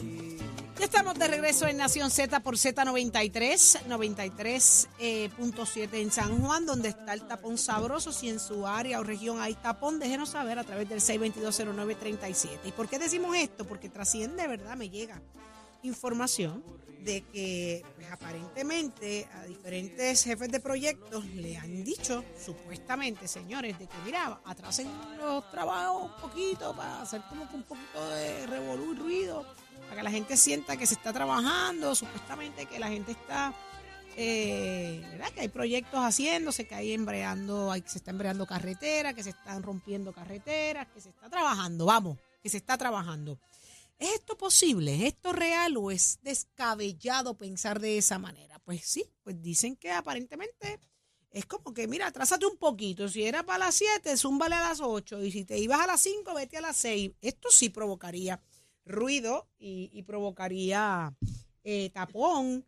Ya estamos de regreso en Nación Z por Z93, 93.7 en San Juan, donde está el tapón sabroso. Si en su área o región hay tapón, déjenos saber a través del 6220937. ¿Y por qué decimos esto? Porque trasciende, ¿verdad? Me llega información de que pues, aparentemente a diferentes jefes de proyectos le han dicho, supuestamente, señores, de que mira, atrasen los trabajos un poquito para hacer como que un poquito de revolú y ruido, para que la gente sienta que se está trabajando, supuestamente que la gente está, eh, ¿verdad? Que hay proyectos haciéndose, que hay embreando, hay, que se está embreando carreteras, que se están rompiendo carreteras, que se está trabajando, vamos, que se está trabajando. ¿Es esto posible? ¿Es esto real o es descabellado pensar de esa manera? Pues sí, pues dicen que aparentemente es como que, mira, atrásate un poquito. Si era para las 7, zúmbale a las 8. Y si te ibas a las 5, vete a las 6. Esto sí provocaría ruido y, y provocaría eh, tapón.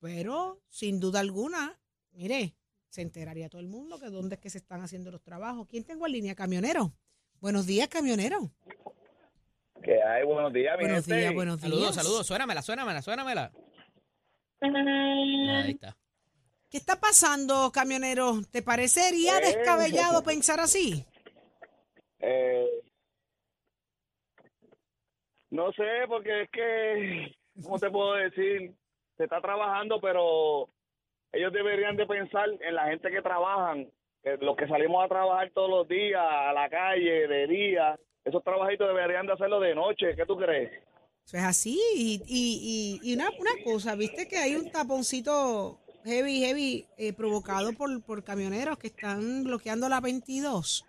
Pero sin duda alguna, mire, se enteraría todo el mundo que dónde es que se están haciendo los trabajos. ¿Quién tengo en línea? Camionero. Buenos días, camionero. Que hay buenos días, mi Buenos gente. días, buenos días. Saludos, saludos. Suénamela, suénamela, suénamela. Ahí está. ¿Qué está pasando, camionero? ¿Te parecería descabellado pensar así? Eh, no sé, porque es que, ¿cómo te puedo decir? Se está trabajando, pero ellos deberían de pensar en la gente que trabajan, los que salimos a trabajar todos los días, a la calle, de día. Esos trabajitos deberían de hacerlo de noche. ¿Qué tú crees? Eso es así. Y, y, y, y una, una cosa, ¿viste que hay un taponcito heavy, heavy eh, provocado por, por camioneros que están bloqueando la 22?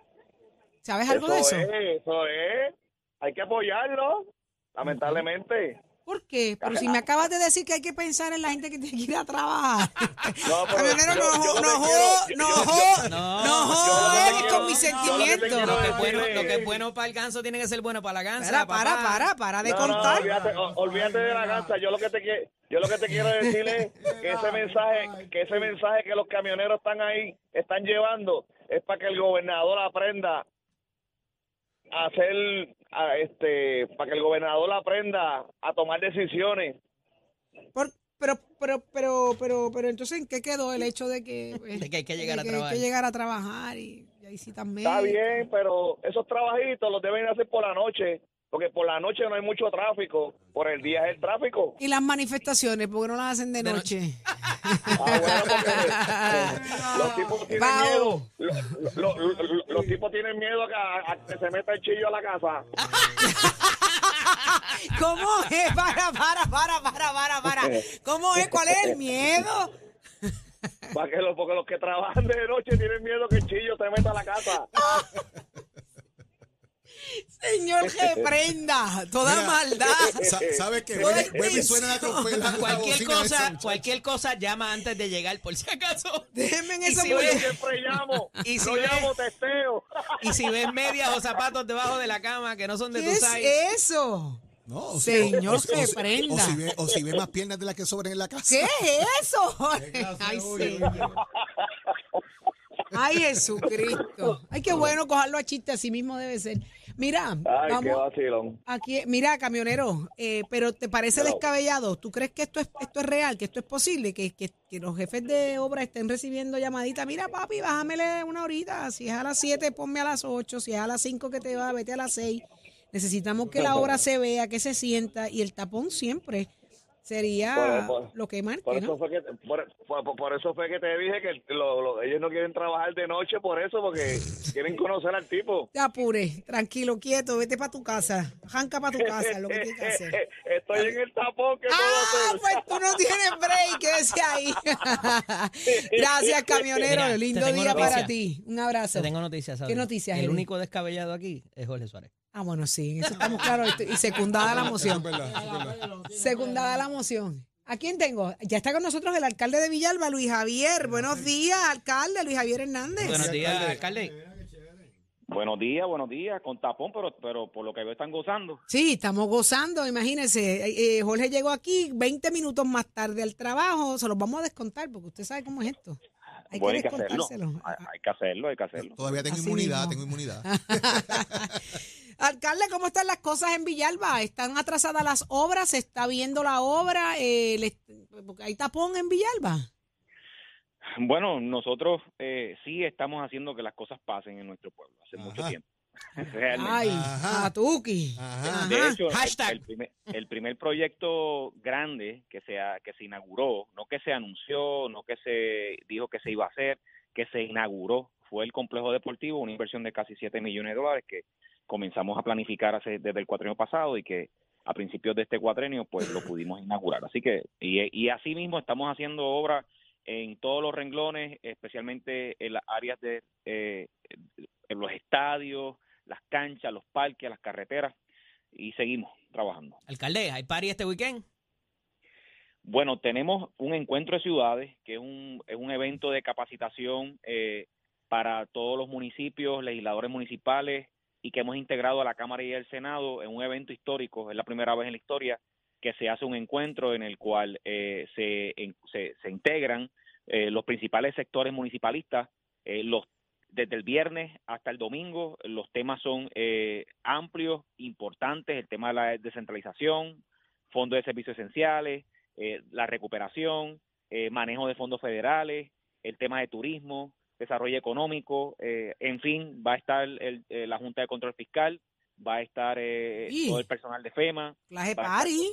¿Sabes algo de eso? es, eso es. Hay que apoyarlo, lamentablemente. ¿Por qué? Pero si me acabas de decir que hay que pensar en la gente que tiene que ir a trabajar. No, pero Camionero, yo- no, yo no, quiero- jo- yo- no, jo- No, no con mis lo sentimientos. Lo que, es decir bueno, lo que es bueno para el ganso tiene que ser bueno para la gansa. Para, para, para, para de No, no, contar. olvídate, olvídate de la ganza. Yo lo que te quiero, yo lo que te quiero decir es que ese mensaje, que ese mensaje que los camioneros están ahí, están llevando, es para que el gobernador aprenda hacer, a este, para que el gobernador aprenda a tomar decisiones. Por- pero, pero, pero, pero, pero, entonces, ¿en qué quedó el hecho de que, pues, De que hay que llegar a trabajar. Hay que llegar a trabajar y, y ahí sí también. Está bien, pero esos trabajitos los deben hacer por la noche, porque por la noche no hay mucho tráfico, por el día es el tráfico. Y las manifestaciones, ¿por qué no las hacen de De noche? Ah, bueno, porque los tipos tienen miedo. Los, los- los- los tipos tienen miedo a que, a que se meta el chillo a la casa. ¿Cómo es? Para, para, para, para, para, para. ¿Cómo es? ¿Cuál es el miedo? Para que los, porque los que trabajan de noche tienen miedo que el chillo se meta a la casa. Señor, reprenda toda Mira, maldad. Sa- ¿Sabes qué? Todo Vuelve, es vuelve y tenso. suena la trompeta. la Cualquier esa, cosa, cualquier cosa llama antes de llegar, por si acaso. Déjenme en Y eso si ves- Siempre llamo. Y si no ves- llamo testeo. Y si ves medias o zapatos debajo de la cama que no son de ¿Qué tu es size. eso? No, o Señor, o- o- reprenda. O si, ve, o si ve más piernas de las que sobran en la casa. ¿Qué es eso? Ay, señor. Ay, Jesucristo. Ay, qué bueno cogerlo a chiste, así mismo debe ser. Mira, Ay, qué vamos vacilón. aquí, mira, camionero, eh, pero ¿te parece descabellado? ¿Tú crees que esto es esto es real, que esto es posible, que, que, que los jefes de obra estén recibiendo llamaditas? Mira, papi, bájamele una horita. Si es a las 7, ponme a las 8. Si es a las 5 que te va, vete a las 6. Necesitamos que la obra se vea, que se sienta y el tapón siempre Sería Por- por- lo que marque, Por eso, ¿no? fue que, por, por- por eso fue que te dije que lo- lo- ellos no quieren trabajar de noche por eso, porque quieren conocer al tipo. Te apure, tranquilo, quieto, vete para tu casa. Janca para tu casa, es lo que tienes que hacer. Estoy en el tapón que puedo Ah, hacer. pues tú no tienes break, quédese ahí. Gracias, camionero. Mira, Lindo día noticia. para ti. Un abrazo. Te tengo noticias, ¿sabes? ¿Qué noticias, El único descabellado aquí es Jorge Suárez. Ah, bueno, sí, en eso estamos claros. Y secundada la Eso moción. es verdad, eso es verdad. Secundada la moción. ¿A quién tengo? Ya está con nosotros el alcalde de Villalba, Luis Javier. Buenos días, alcalde Luis Javier Hernández. Buenos días, alcalde. Buenos días, buenos días, con tapón, pero, pero por lo que veo están gozando. Sí, estamos gozando, imagínense. eh, eh, Jorge llegó aquí 20 minutos más tarde al trabajo, se los vamos a descontar porque usted sabe cómo es esto. Hay Bueno, que hay que hacerlo. Hay, hay que hacerlo, hay que hacerlo. Todavía tengo Así inmunidad, mismo. tengo inmunidad. Alcalde, ¿cómo están las cosas en Villalba? ¿Están atrasadas las obras? ¿Se está viendo la obra? Eh, ¿Hay tapón en Villalba? Bueno, nosotros eh, sí estamos haciendo que las cosas pasen en nuestro pueblo hace mucho tiempo. Realmente. Ay, Ajá. De hecho, el- Hashtag. el, primer, el primer proyecto grande que se, ha- que se inauguró, no que se anunció, no que se dijo que se iba a hacer, que se inauguró, fue el complejo deportivo, una inversión de casi 7 millones de dólares que comenzamos a planificar hace, desde el cuatrenio pasado y que a principios de este cuatrenio pues lo pudimos inaugurar. Así que, y, y así mismo estamos haciendo obras en todos los renglones, especialmente en las áreas de eh, en los estadios, las canchas, los parques, las carreteras, y seguimos trabajando. Alcalde, ¿hay party este weekend? Bueno, tenemos un encuentro de ciudades, que es un, es un evento de capacitación eh, para todos los municipios, legisladores municipales, y que hemos integrado a la Cámara y al Senado en un evento histórico, es la primera vez en la historia que se hace un encuentro en el cual eh, se, se, se integran eh, los principales sectores municipalistas, eh, los desde el viernes hasta el domingo, los temas son eh, amplios, importantes, el tema de la descentralización, fondos de servicios esenciales, eh, la recuperación, manejo de fondos federales, el tema de turismo, desarrollo económico, eh, en fin, va a estar el- eh, la Junta de Control Fiscal, va a estar eh, todo el personal de FEMA, Clase a estar- party.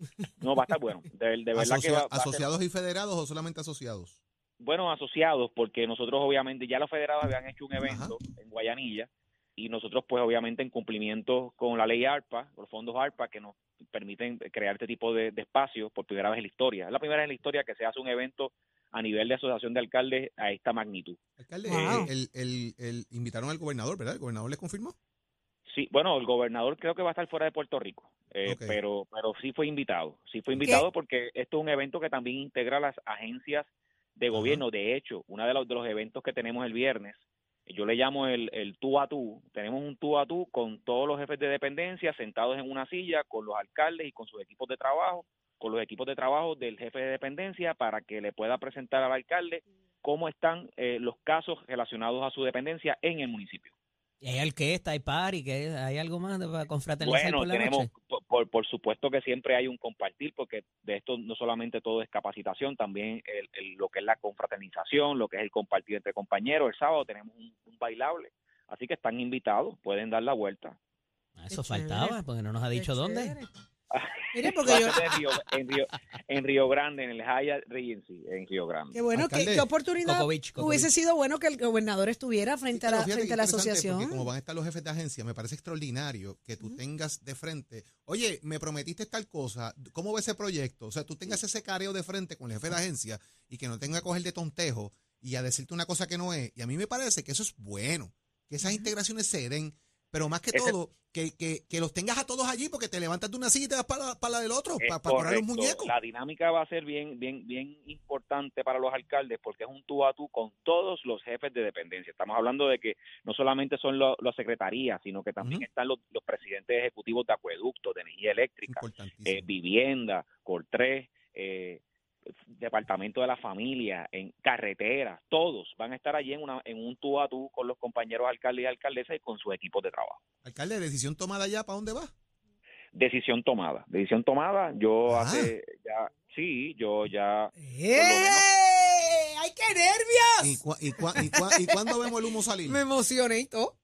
no va a estar bueno, de, de verdad que va, va a ser- ¿Asociados y federados o solamente asociados? bueno, asociados, porque nosotros obviamente ya los federados habían hecho un evento en Guayanilla y nosotros pues obviamente en cumplimiento con la ley ARPA, los fondos ARPA que nos permiten crear este tipo de, de espacios por primera vez en la historia. Es la primera vez en la historia que se hace un evento a nivel de asociación de alcaldes a esta magnitud. Alcalde, Wow. eh, el, el- el- invitaron al gobernador, ¿verdad? ¿El gobernador les confirmó? Sí, bueno, el gobernador creo que va a estar fuera de Puerto Rico, eh, pero pero sí fue invitado, sí fue invitado porque esto es un evento que también integra las agencias de gobierno. De hecho, uno de los, de los eventos que tenemos el viernes, yo le llamo el, el tú a tú, tenemos un tú a tú con todos los jefes de dependencia sentados en una silla, con los alcaldes y con sus equipos de trabajo, con los equipos de trabajo del jefe de dependencia para que le pueda presentar al alcalde cómo están eh, los casos relacionados a su dependencia en el municipio. ¿Y hay orquesta, hay party, que hay algo más de- para confraternizar Bueno, por la tenemos, noche? por, por, por supuesto que siempre hay un compartir, porque de esto no solamente todo es capacitación, también el, el- lo que es la confraternización, lo que es el compartir entre compañeros. El sábado tenemos un, un bailable, así que están invitados, pueden dar la vuelta. Ah, Eso Qué faltaba, chévere. porque no nos ha Qué dicho dónde. chévere. Mire, porque yo, en Río, en, Río, en Río Grande, en el Hyatt Regency, en Río Grande. qué bueno, qué, Alcalde. qué oportunidad Cocovich, Cocovich. hubiese sido bueno que el gobernador estuviera frente a la, fíjate frente a la asociación. Como van a estar los jefes de agencia, me parece extraordinario que tú tengas de frente, oye, me prometiste tal cosa, ¿cómo va ese proyecto? O sea, tú tengas ese careo de frente con el jefe de agencia y que no tenga que coger de tontejo y a decirte una cosa que no es. Y a mí me parece que eso es bueno, que esas integraciones se den, pero más que Ese- todo, que, que, que los tengas a todos allí porque te levantas de una silla y te vas para, para la del otro, para, para los correcto. muñecos. La dinámica va a ser bien, bien, bien importante para los alcaldes porque es un tú a tú con todos los jefes de dependencia. Estamos hablando de que no solamente son las secretarías, sino que también están los, los presidentes ejecutivos de acueductos, de energía eléctrica, eh, vivienda, Cortrés, eh, departamento de la familia, en carreteras, todos van a estar allí en, una, en un tú a tú con los compañeros alcaldes y alcaldesas y con sus equipos de trabajo. Alcalde, decisión tomada ya, ¿para dónde va? Decisión tomada, decisión tomada. Yo Ah. hace ya, sí, yo ya ¡Eh! ¡Ay, qué nervios! ¿Y, cua- y, cua- y cua- y cuándo vemos el humo salir? Me emocioné y todo.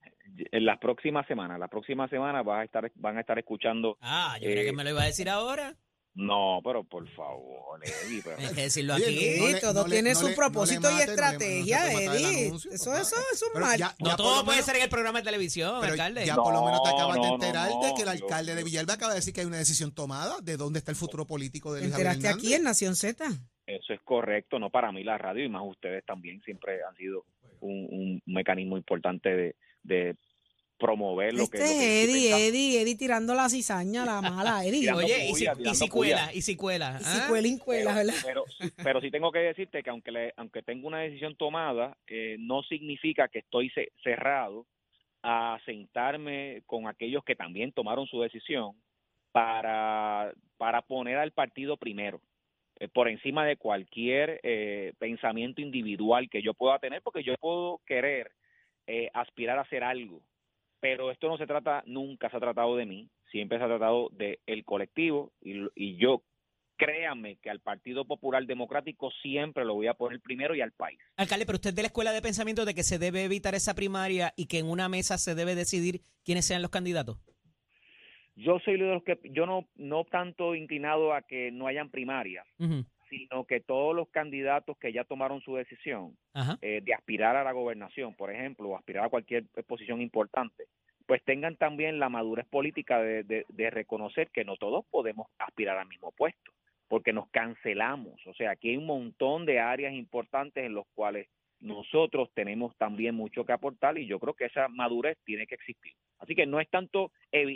en las próximas semanas, la próxima semana vas a estar, van a estar escuchando. Ah, yo creía Eh, que me lo iba a decir ahora. No, pero por favor, Eddie. Pero... Hay que decirlo aquí. no le- todo no tiene no su le- propósito y mate, no le- no se estrategia, Eddie. anuncio, Eso, eso, eso es mal. ya- No ya todo puede menos- ser en el programa de televisión, Pero alcalde. ya por lo menos te acabas no, de enterar no, de que el yo- alcalde de Villalba acaba de decir que hay una decisión tomada de dónde está el futuro político de Te Luis enteraste Hernández. aquí en Nación Z. Eso es correcto, no para mí la radio y más ustedes también siempre han sido un, un mecanismo importante de, de promover lo que Este lo es que estoy Eddie. Eddie, Eddie tirando la cizaña, la mala, Eddie. Oye, y si, y si cuela, y si cuela. Y si ¿ah? cuela, incuela, ¿verdad? pero, pero sí tengo que decirte que aunque le, aunque tengo una decisión tomada, eh, no significa que estoy ce- cerrado a sentarme con aquellos que también tomaron su decisión para, para poner al partido primero, eh, por encima de cualquier eh, pensamiento individual que yo pueda tener, porque yo puedo querer eh, aspirar a hacer algo, pero esto no se trata, nunca se ha tratado de mí, siempre se ha tratado del el colectivo y, y yo créanme que al Partido Popular Democrático siempre lo voy a poner primero y al país. Alcalde, pero usted es de la escuela de pensamiento de que se debe evitar esa primaria y que en una mesa se debe decidir quiénes sean los candidatos. Yo soy de los que yo no no tanto inclinado a que no hayan primarias, Ujú. Sino que todos los candidatos que ya tomaron su decisión eh, de aspirar a la gobernación, por ejemplo, o aspirar a cualquier posición importante, pues tengan también la madurez política de, de- de reconocer que no todos podemos aspirar al mismo puesto, porque nos cancelamos. O sea, aquí hay un montón de áreas importantes en los cuales nosotros tenemos también mucho que aportar y yo creo que esa madurez tiene que existir. Así que no es tanto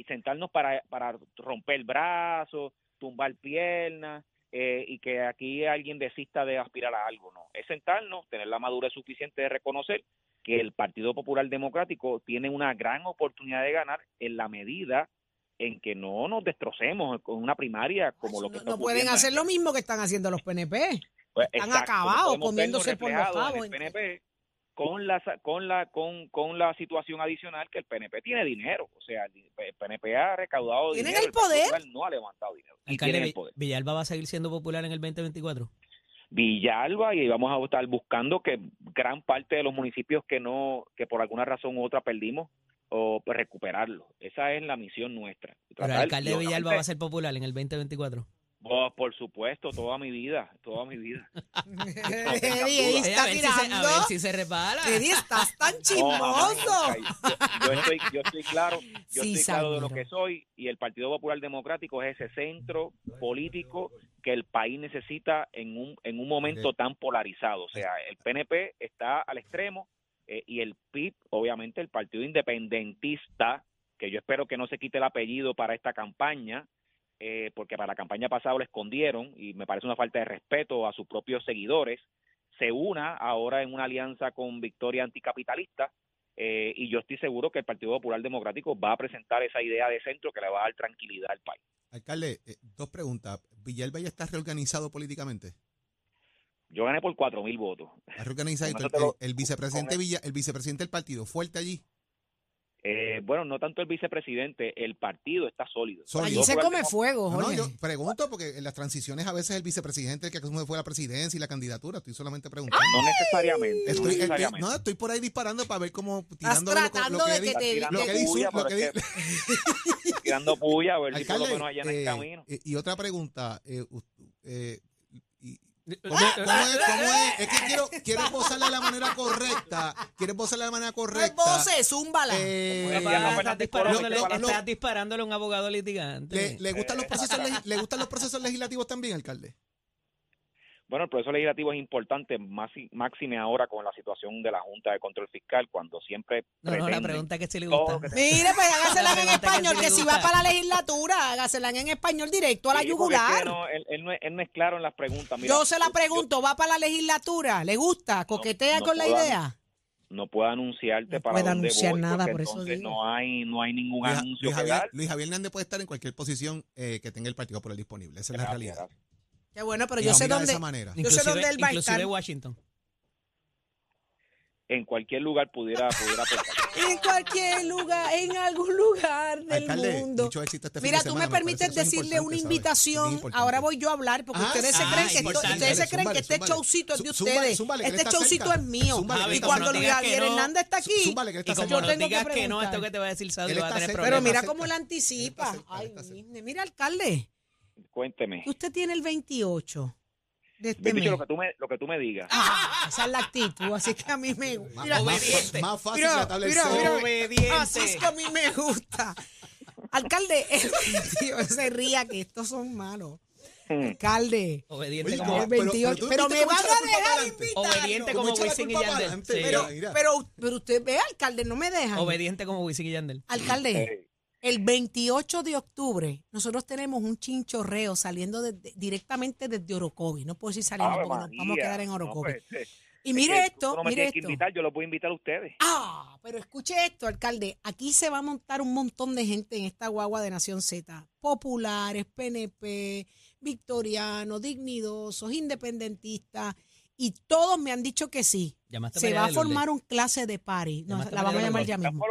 sentarnos para, para romper brazos, tumbar piernas eh, y que aquí alguien desista de aspirar a algo, no. Es sentarnos, tener la madurez suficiente de reconocer que el Partido Popular Democrático tiene una gran oportunidad de ganar en la medida en que no nos destrocemos con una primaria como lo que No, está no pueden hacer lo mismo que están haciendo los PNP. pues, Están exacto, acabados, comiéndose por los cabos. en el PNP con la sa- con la con, con la situación adicional que el PNP tiene dinero, o sea, el el PNP ha recaudado Tienen dinero, el poder. No ha levantado dinero y tienen el poder. Villalba va a seguir siendo popular en el 2024. Villalba y vamos a estar buscando que gran parte de los municipios que no que por alguna razón u otra perdimos o recuperarlo. Esa es la misión nuestra. Pero el alcalde de Villalba va a ser popular en el 2024. Oh, por supuesto, toda mi vida, toda mi vida. Eddie, Eddie Oye, a, está ver si se, a tirando. ver si se repara. Eddie, estás tan chismoso. Yo, yo estoy, yo estoy claro, yo Sí, estoy claro de lo que soy y el Partido Popular Democrático es ese centro político que el país necesita en un, en un momento tan polarizado. O sea, el PNP está al extremo eh, y el PIB, obviamente el Partido Independentista, que yo espero que no se quite el apellido para esta campaña, eh, porque para la campaña pasada lo escondieron y me parece una falta de respeto a sus propios seguidores, se una ahora en una alianza con Victoria Anticapitalista eh, y yo estoy seguro que el Partido Popular Democrático va a presentar esa idea de centro que le va a dar tranquilidad al país. Alcalde, eh, dos preguntas. ¿Villalba ya está reorganizado políticamente? Yo gané por cuatro mil votos. ¿Está reorganizado? El, vicepresidente Villa, el vicepresidente del partido, fuerte allí. Eh, bueno, no tanto el vicepresidente, el partido está sólido. Sólido. Allí se come fuego, No, no, Jorge. yo pregunto porque en las transiciones a veces el vicepresidente el que asume fue la presidencia y la candidatura. Estoy solamente preguntando. No necesariamente. no Estoy, no, estoy por ahí disparando para ver cómo tirando lo, tratando lo que de di- que te... tirando lo que puya, lo que es tirando puya, a ver si por lo menos allá en el eh, camino. eh, y otra pregunta. eh, eh, ¿Cómo, cómo es, cómo es? Es que quiero, quiero esbozarla de la manera correcta. Quiero esbozarla de la manera No es correcta. voces, zúmbala. Eh, Pues no estás, disparándole, disparas, lo- lo- estás disparándole a un abogado litigante. ¿Le, le gustan los procesos, legi- ¿Le gustan los procesos legislativos también, alcalde? Bueno, el proceso legislativo es importante, más, máxime ahora con la situación de la Junta de Control Fiscal, cuando siempre no, no, la pregunta es que si le gusta. que Mire, pues hágasela en que español, que si va para la legislatura, hágasela en español directo a la Sí, porque es que yugular. no, él, él no es, él no es claro en las preguntas. Mira, Yo se la yo- pregunto, ¿va para la legislatura? ¿Le gusta? ¿Coquetea no con la idea? no puedo anunciarte No para puede dónde anunciar voy, nada, porque por eso digo. no hay no hay ningún Luis, anuncio Luis que Javier. Luis Javier Hernández puede estar en cualquier posición eh, que tenga el Partido Popular disponible. Esa es la realidad. gracias. Qué bueno, pero yo sé dónde... esa manera. Yo sé dónde él va a estar. Washington. En cualquier lugar pudiera pudiera. En cualquier lugar, en algún lugar del Alcalde, mundo. mucho éxito este fin Mira, de tú semana, me permites decirle una invitación. Ahora voy yo a hablar, porque Ah, ustedes se ah, creen que ustedes se creen que este zúmbale. showcito es de ustedes. zúmbale, este showcito es mío. Y cuando. Luis Javier. Hernández está aquí, Y como yo no tengo que digas que no, esto que te va a decir va a tener cerca. pero mira cómo la anticipa. Ay, mira, alcalde. Cuénteme. usted tiene el 28 de este Ven, bicho, mes. lo que tú me, lo que tú me digas. Ah, esa es la actitud, así que a mí me Más, mira, más- obediente. más fácil Mira, mira, mira. Obediente. Así es que a mí me gusta. Alcalde, el 28 se ría que estos son malos. Hmm. Alcalde, Obediente Oye, como, el 28, tú pero, me van a dejar invitarlo. obediente ¿Cómo como Wisin y Yandel. Sí. Pero, pero, pero usted ve, alcalde, no me dejan. Obediente como Wisin y Yandel. Alcalde, Eh, el 28 de octubre nosotros tenemos un chinchorreo saliendo desde- directamente desde Orocovi. No puedo decir saliendo Ave porque nos vamos a quedar en No, Orocovi. pues, eh, y es mire que esto, tú no me mire tienes que esto. invitar, yo lo puedo invitar a ustedes. Ah, pero escuche esto, alcalde. Aquí se va a montar un montón de gente en esta guagua de Nación Z. Populares, PNP, victorianos, dignidosos, independentistas. Y todos me han dicho que sí. Llamaste Se va a de formar un clase de party. No, la vamos a de llamar ya mismo.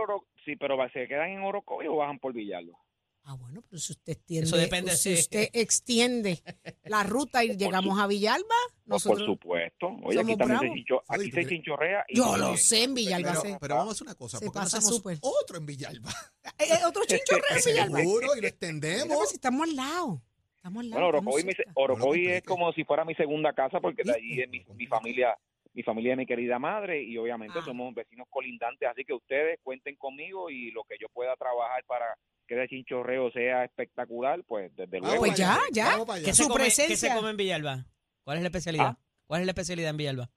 Sí, pero va- se quedan en Orocovi o bajan por Villalba. Ah, bueno, pero si usted extiende, Eso depende si si- usted extiende la ruta y llegamos a Villalba, Pues, por nosotros. supuesto. Oye, somos aquí también se, bravos. chincho- Oye, aquí ¿tú se crees? chinchorrea. y Yo lo sé, en Villalba. Pero, se- pero vamos a hacer una cosa. se ¿Por qué no pasa hacemos súper. otro en Villalba? Eh, eh, otro chinchorreo en Villalba. Seguro, y lo Mira, extendemos. pues, si estamos al lado. Estamos al lado. Bueno, estamos Orocovi, me- cerca. Orocovi No lo es compliques. como si fuera mi segunda casa porque de ¿Viste? allí es mi, familia, mi familia es mi querida madre y obviamente Ah. somos vecinos colindantes, así que ustedes cuenten conmigo y lo que yo pueda trabajar para que ese chinchorreo sea espectacular, pues desde Vamos luego. pues para ya, ya. ¿Qué se, Su come, ¿Qué se presencia. come en Villalba? ¿Cuál es la especialidad? Ah. ¿Cuál es la especialidad en Villalba?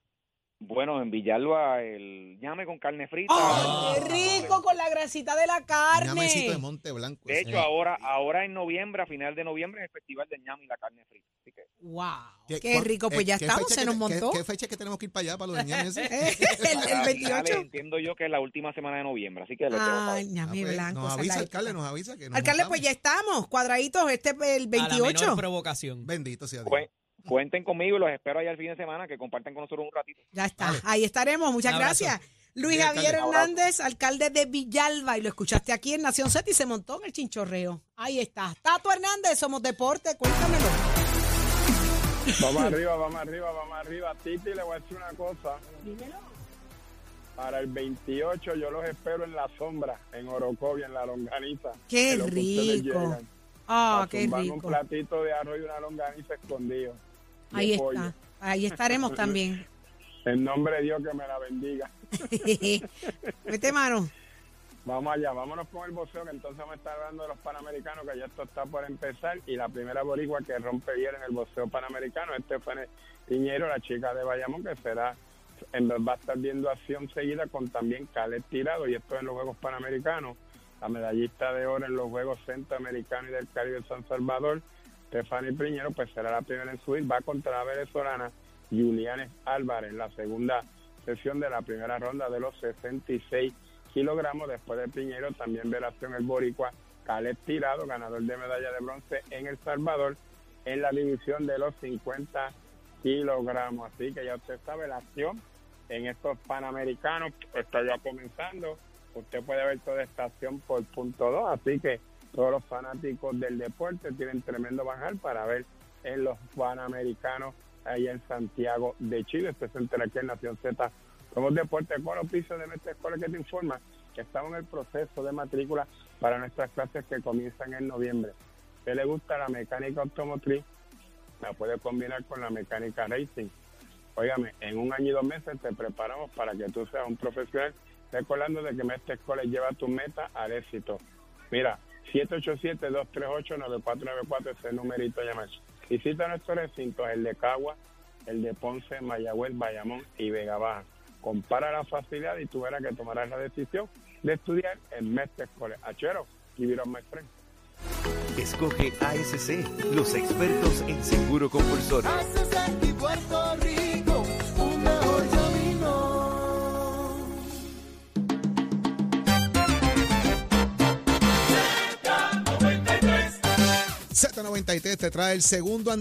Bueno, en Villalba el llame con carne frita. ¡Ay, qué rico con la grasita de la carne! Ñamecito de Monte Blanco. De hecho, ahora ahora en noviembre, a final de noviembre, es el Festival del ñame y la carne frita. Así que ¡Wow! ¿Qué- ¡Qué, rico! Pues eh, ya qué estamos, se nos montó. ¿Qué, qué fecha que tenemos que ir para allá, para los ñames? el, el Finales, 28. entiendo yo que es la última semana de noviembre, así que. Ah, ñame pues, blanco. nos es avisa, alcalde, nos avisa que nos Alcalde, pues montamos. ya estamos, cuadraditos, este es el A la 28. menor provocación. Bendito sea Dios. Cuen- Cuenten conmigo y los espero allá el fin de semana, que compartan con nosotros un ratito. Ya está, ahí estaremos, muchas gracias. Luis Sí, Javier alcalde. Hernández, alcalde de Villalba, y lo escuchaste aquí en Nación Z y se montó en el chinchorreo. Ahí está. Tato Hernández, somos deporte, cuéntamelo. Vamos arriba, vamos arriba, vamos arriba. Titi, le voy a decir una cosa. Para el 28 yo los espero en la sombra, en Orocovi, en la longaniza. Qué rico. Ah, qué zumbarme un rico. platito de arroz y una longaniza escondido. Ahí pollo. está. Ahí estaremos también. En nombre de Dios que me la bendiga. Mete mano. Vamos allá, vámonos con el boxeo, que entonces vamos a estar hablando de los panamericanos, que ya esto está por empezar. Y la primera boricua que rompe bien en el boxeo panamericano, Estefane Piñero, la chica de Bayamón, que será, en, va a estar viendo acción seguida con también Caleb Tirado, y esto en los Juegos Panamericanos. La medallista de oro en los Juegos Centroamericanos y del Caribe de San Salvador, Estefani Piñero, pues será la primera en subir, va contra la venezolana Julianes Álvarez, la segunda sesión de la primera ronda de los 66 kilogramos. Después de Piñero también verá acción el boricua Caleb Tirado, ganador de medalla de bronce en El Salvador en la división de los 50 kilogramos. Así que ya usted sabe, la acción en estos Panamericanos está ya comenzando. Usted puede ver toda esta acción por punto 2, así que todos los fanáticos del deporte tienen tremendo bajar para ver en los Panamericanos ahí en Santiago de Chile. Este se entera aquí en Nación Z. Somos Deporte con los pisos de nuestra escuela que te informa que estamos en el proceso de matrícula para nuestras clases que comienzan en noviembre. ¿Qué le gusta la mecánica automotriz? La puede combinar con la mecánica racing. Óigame, en un año y dos meses te preparamos para que tú seas un profesional, recordando de que Mestre Escuela lleva tu meta al éxito. Mira, 787-238-9494 es el numerito llamar. Visita nuestros recintos, el de Cagua, el de Ponce, Mayagüez, Bayamón y Vega Baja. Compara la facilidad y tú verás que tomarás la decisión de estudiar en Mestre Escuela. Achero, give it up, my friend. Escoge ASC, los expertos en seguro compulsorio. Puerto Rico, Z93 te trae el segundo